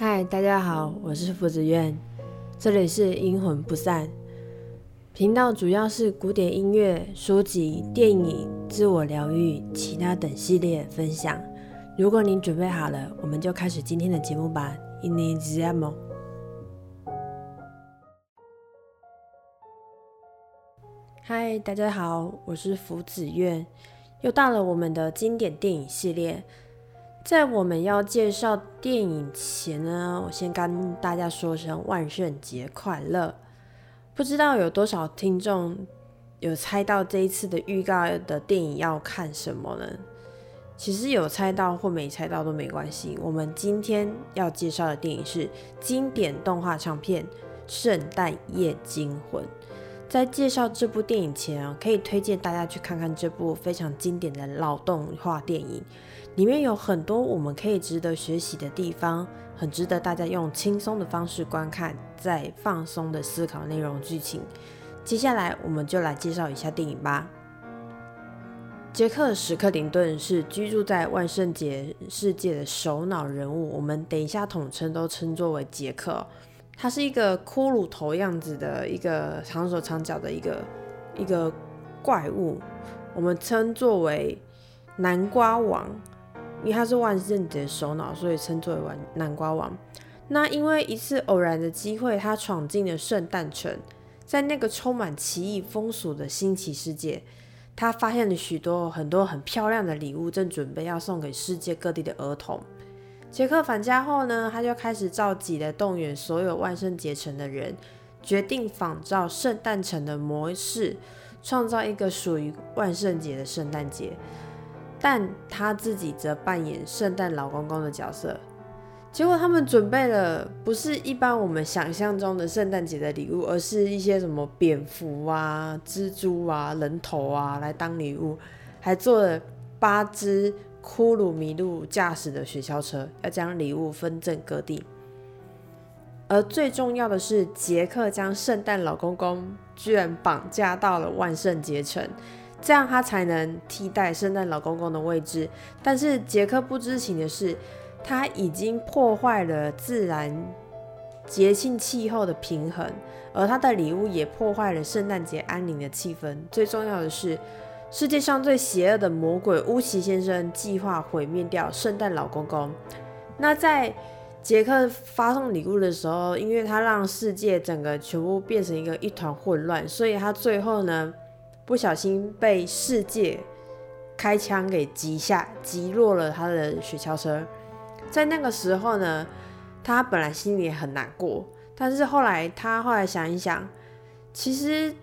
嗨，大家好，我是福子苑，这里是阴魂不散频道，主要是古典音乐、书籍、电影、自我疗愈、其他等系列分享。如果您准备好了，我们就开始今天的节目吧。Iniziamo。嗨，大家好，我是福子苑，又到了我们的经典电影系列。在我们要介绍电影前呢，我先跟大家说声万圣节快乐。不知道有多少听众有猜到这一次的预告的电影要看什么呢？其实有猜到或没猜到都没关系。我们今天要介绍的电影是经典动画长片《圣诞夜惊魂》。在介绍这部电影前啊，可以推荐大家去看看这部非常经典的老动画电影。里面有很多我们可以值得学习的地方，很值得大家用轻松的方式观看，再放松的思考内容剧情。接下来我们就来介绍一下电影吧。杰克·史克林顿是居住在万圣节世界的首脑人物，我们等一下统称都称作为杰克。他是一个骷髅头样子的一个长手长脚的一个一个怪物，我们称作为南瓜王。因为他是万圣节首脑，所以称作为南瓜王。那因为一次偶然的机会，他闯进了圣诞城，在那个充满奇异风俗的新奇世界，他发现了许多很多很漂亮的礼物，正准备要送给世界各地的儿童。杰克返家后呢，他就开始召集的动员所有万圣节城的人，决定仿照圣诞城的模式，创造一个属于万圣节的圣诞节。但他自己则扮演圣诞老公公的角色，结果他们准备了不是一般我们想象中的圣诞节的礼物，而是一些什么蝙蝠啊、蜘蛛啊、人头啊来当礼物，还做了八只骷髅麋鹿驾驶的雪橇车，要将礼物分赠各地。而最重要的是，杰克将圣诞老公公居然绑架到了万圣节城。这样他才能替代圣诞老公公的位置。但是杰克不知情的是，他已经破坏了自然节庆气候的平衡，而他的礼物也破坏了圣诞节安宁的气氛。最重要的是，世界上最邪恶的魔鬼乌奇先生计划毁灭掉圣诞老公公。那在杰克发送礼物的时候，因为他让世界整个全部变成一个一团混乱，所以他最后呢？不小心被世界开枪给击下，击落了他的雪橇车。在那个时候呢，他本来心里也很难过，但是后来他后来想一想，其实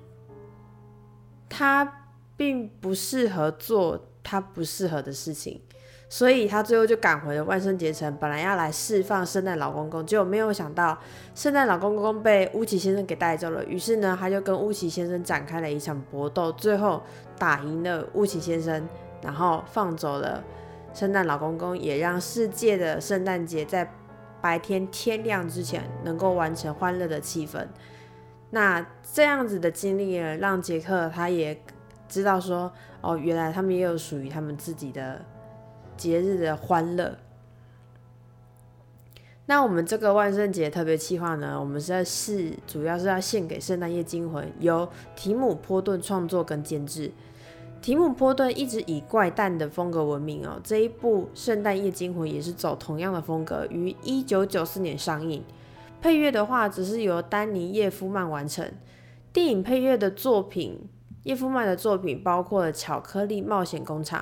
他并不适合做他不适合的事情。所以他最后就赶回了万圣节城，本来要来释放圣诞老公公，结果没有想到圣诞老公公被乌奇先生给带走了。于是呢，他就跟乌奇先生展开了一场搏斗，最后打赢了乌奇先生，然后放走了圣诞老公公，也让世界的圣诞节在白天天亮之前能够完成欢乐的气氛。那这样子的经历呢，让杰克他也知道说，哦，原来他们也有属于他们自己的。节日的欢乐。那我们这个万圣节特别企划呢，我们是在是主要是要献给圣诞夜惊魂，由提姆波顿创作跟监制。提姆波顿一直以怪诞的风格闻名哦，这一部圣诞夜惊魂也是走同样的风格，于一九九四年上映。配乐的话，只是由丹尼叶夫曼完成。电影配乐的作品，叶夫曼的作品包括了《巧克力冒险工厂》。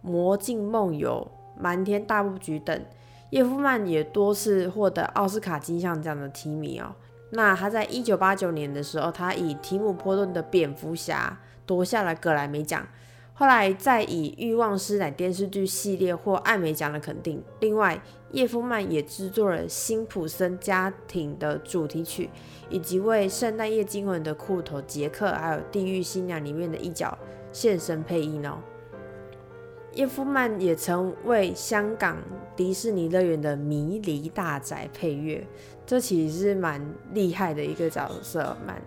魔镜梦游、瞒天大布局等，叶夫曼也多次获得奥斯卡金像奖的提名哦。那他在一九八九年的时候，他以提姆波顿的蝙蝠侠夺下了格莱美奖。后来再以欲望师奶电视剧系列获艾美奖的肯定。另外，叶夫曼也制作了辛普森家庭的主题曲，以及为圣诞夜惊魂的裤头杰克，还有地狱新娘里面的一角现身配音哦。叶夫曼也曾为香港迪士尼乐园的迷离大宅配乐，这其实是蛮厉害的一个角色。蛮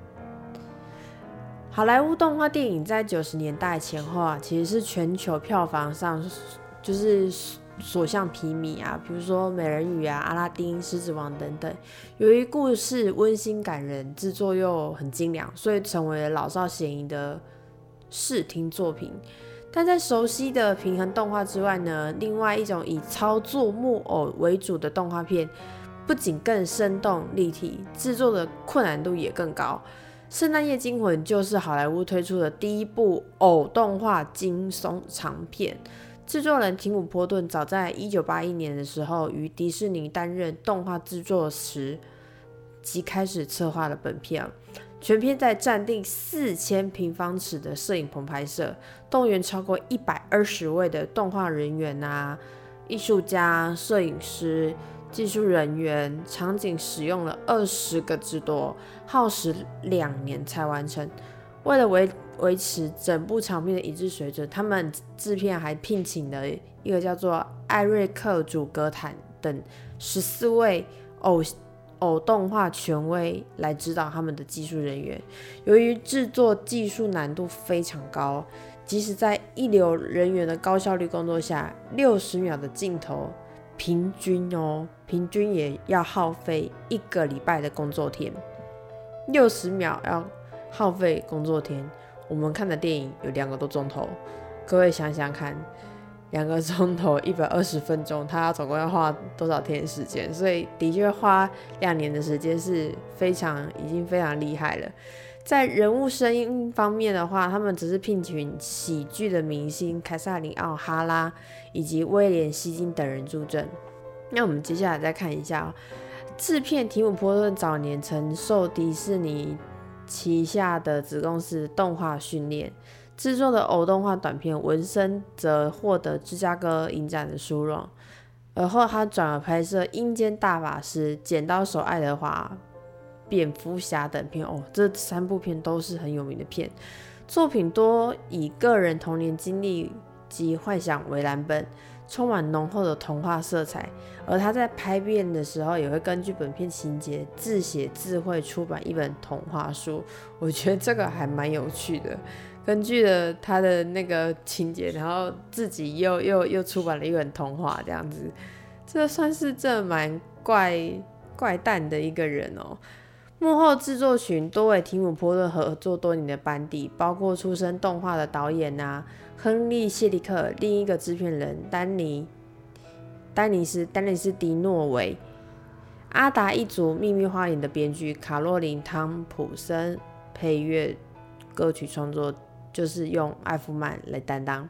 好莱坞动画电影在九十年代前后啊，其实是全球票房上就是所向披靡啊，比如说美人鱼啊、阿拉丁、狮子王等等。由于故事温馨感人，制作又很精良，所以成为了老少咸宜的视听作品。但在熟悉的平衡动画之外呢，另外一种以操作木偶为主的动画片，不仅更生动立体，制作的困难度也更高。《圣诞夜惊魂》就是好莱坞推出的第一部偶动画惊悚长片。制作人提姆·波顿早在1981年的时候，于迪士尼担任动画制作时，即开始策划了本片。全片在占地四千平方尺的摄影。棚拍摄，动员超过一百二十位的动画人员啊、艺术家、摄影。师、技术人员，场景使用了二十个之多，耗时两年才完成。为了维维持整部场面的一致水准，他们制片还聘请了一个叫做艾瑞克·祖格坦等十四位偶。偶动画权威来指导他们的技术人员。由于制作技术难度非常高，即使在一流人员的高效率工作下，六十秒的镜头平均哦，平均也要耗费一个礼拜的工作天。六十秒要耗费工作天，我们看的电影有两个多钟头，各位想想看。两个钟头一百二十分钟，他总共要花多少天时间？所以的确花两年的时间是非常已经非常厉害了。在人物声音方面的话，他们只是聘请喜剧的明星凯撒琳奥哈拉以及威廉希金等人助阵。那我们接下来再看一下制片提姆波顿早年曾受迪士尼旗下的子公司动画训练。制作的偶动画短片《纹身》则获得芝加哥影展的殊荣，而后他转而拍摄《阴间大法师》《剪刀手爱德华》《蝙蝠侠》等片。哦，这三部片都是很有名的片，作品多以个人童年经历及幻想为蓝本，充满浓厚的童话色彩。而他在拍片的时候，也会根据本片情节自写自绘出版一本童话书。我觉得这个还蛮有趣的。根据了他的那个情节，然后自己又又又出版了一本童话，这样子，这算是这蛮怪怪诞的一个人哦。幕后制作群多为提姆波顿合作多年的班底，包括出身动画的导演啊，亨利谢利克，另一个制片人丹尼丹尼斯丹尼斯迪诺维，阿达一族秘密花园的编剧卡洛琳汤普森配乐歌曲创作。就是用艾弗曼来担当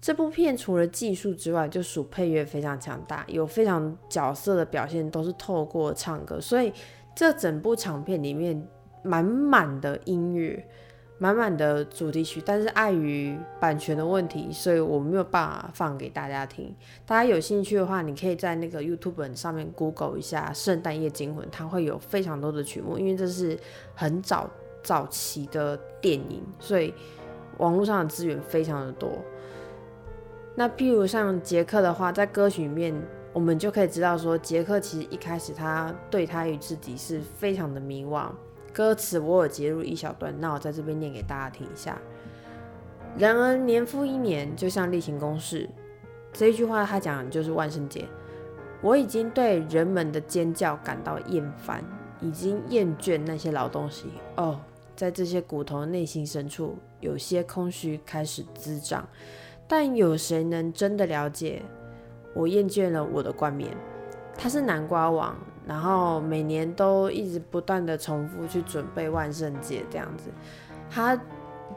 这部片，除了技术之外，就属配乐非常强大，有非常角色的表现都是透过唱歌，所以这整部长片里面满满的音乐，满满的主题曲。但是碍于版权的问题，所以我没有办法放给大家听。大家有兴趣的话，你可以在那个 YouTube 上面 Google 一下《圣诞夜惊魂》，它会有非常多的曲目，因为这是很早。早期的电影，所以网络上的资源非常的多。那譬如像杰克的话，在歌曲里面，我们就可以知道说，杰克其实一开始他对他与自己是非常的迷惘。歌词我有截入一小段，那我在这边念给大家听一下。然而年复一年，就像例行公事。这一句话他讲的就是万圣节。我已经对人们的尖叫感到厌烦，已经厌倦那些老东西。哦。在这些骨头内心深处，有些空虚开始滋长，但有谁能真的了解？我厌倦了我的冠冕，他是南瓜王，然后每年都一直不断的重复去准备万圣节这样子，他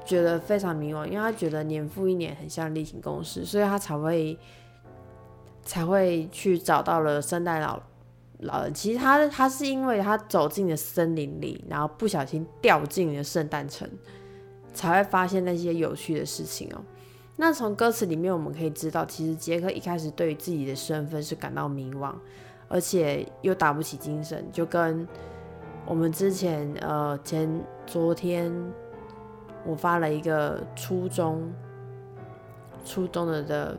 觉得非常迷惘，因为他觉得年复一年很像例行公事，所以他才会才会去找到了圣诞老。老人其实他他是因为他走进了森林里，然后不小心掉进了圣诞城，才会发现那些有趣的事情哦。那从歌词里面我们可以知道，其实杰克一开始对于自己的身份是感到迷惘，而且又打不起精神，就跟我们之前呃前昨天我发了一个初中初中的的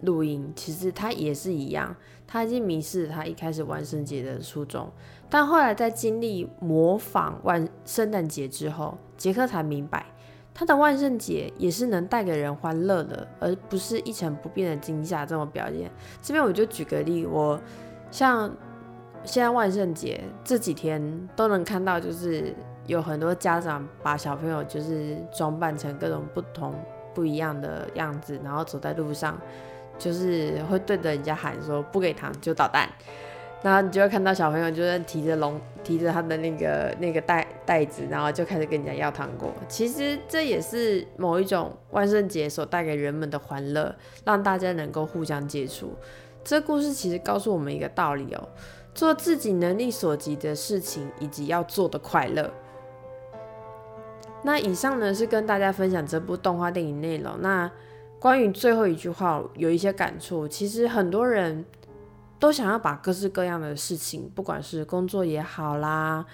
录音，其实他也是一样。他已经迷失了他一开始万圣节的初衷，但后来在经历模仿万圣诞节之后，杰克才明白，他的万圣节也是能带给人欢乐的，而不是一成不变的惊吓这种表现。这边我就举个例，我像现在万圣节这几天都能看到，就是有很多家长把小朋友就是装扮成各种不同不一样的样子，然后走在路上，就是会对着人家喊说不给糖就捣蛋。然后你就会看到小朋友就是提着笼，提着他的那个那个袋袋子，然后就开始跟人家要糖果。其实这也是某一种万圣节所带给人们的欢乐，让大家能够互相接触。这故事其实告诉我们一个道理哦：做自己能力所及的事情，以及要做的快乐。那以上呢是跟大家分享这部动画电影内容。那关于最后一句话，有一些感触。其实很多人。都想要把各式各样的事情，不管是工作也好啦，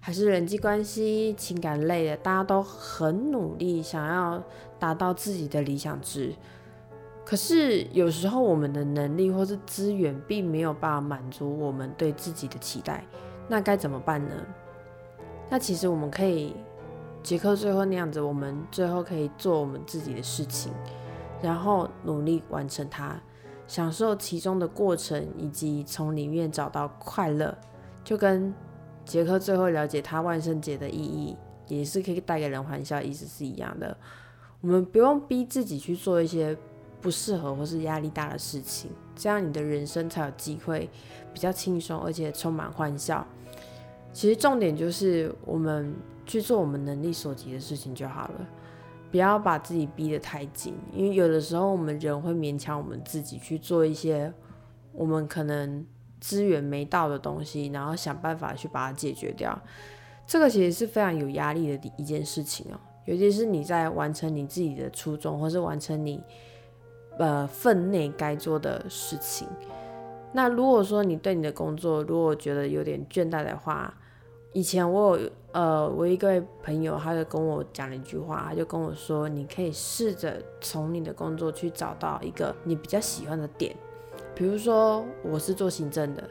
还是人际关系、情感类的，大家都很努力，想要达到自己的理想值。可是有时候我们的能力或是资源并没有办法满足我们对自己的期待，那该怎么办呢？那其实我们可以，杰克最后那样子，我们最后可以做我们自己的事情，然后努力完成它。享受其中的过程，以及从里面找到快乐，就跟杰克最后了解他万圣节的意义，也是可以带给人欢笑，意思是一样的。我们不用逼自己去做一些不适合或是压力大的事情，这样你的人生才有机会比较轻松，而且充满欢笑。其实重点就是我们去做我们能力所及的事情就好了。不要把自己逼得太紧，因为有的时候我们人会勉强我们自己去做一些我们可能资源没到的东西，然后想办法去把它解决掉。这个其实是非常有压力的一件事情哦，尤其是你在完成你自己的初衷，或是完成你呃分内该做的事情。那如果说你对你的工作如果觉得有点倦怠的话，以前我有呃，我一个朋友，他就跟我讲了一句话，他就跟我说，你可以试着从你的工作去找到一个你比较喜欢的点，比如说我是做行政的，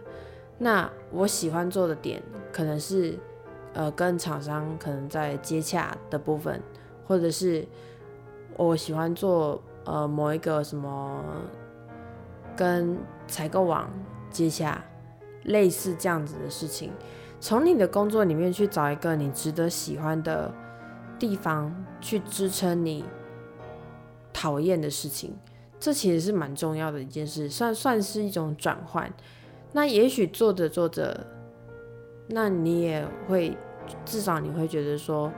那我喜欢做的点可能是呃跟厂商可能在接洽的部分，或者是我喜欢做呃某一个什么跟采购网接洽，类似这样子的事情。从你的工作里面去找一个你值得喜欢的地方，去支撑你讨厌的事情，这其实是蛮重要的一件事，算算是一种转换。那也许做着做着，那你也会至少你会觉得说，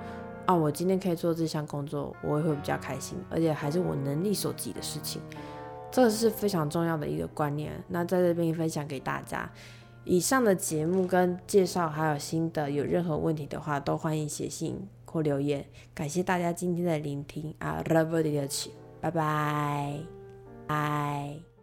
啊，我今天可以做这项工作，我也会比较开心，而且还是我能力所及的事情，这是非常重要的一个观念。那在这边分享给大家。以上的节目跟介绍还有新的，有任何问题的话，都欢迎写信或留言。感谢大家今天的聆听啊，love you，拜拜，拜。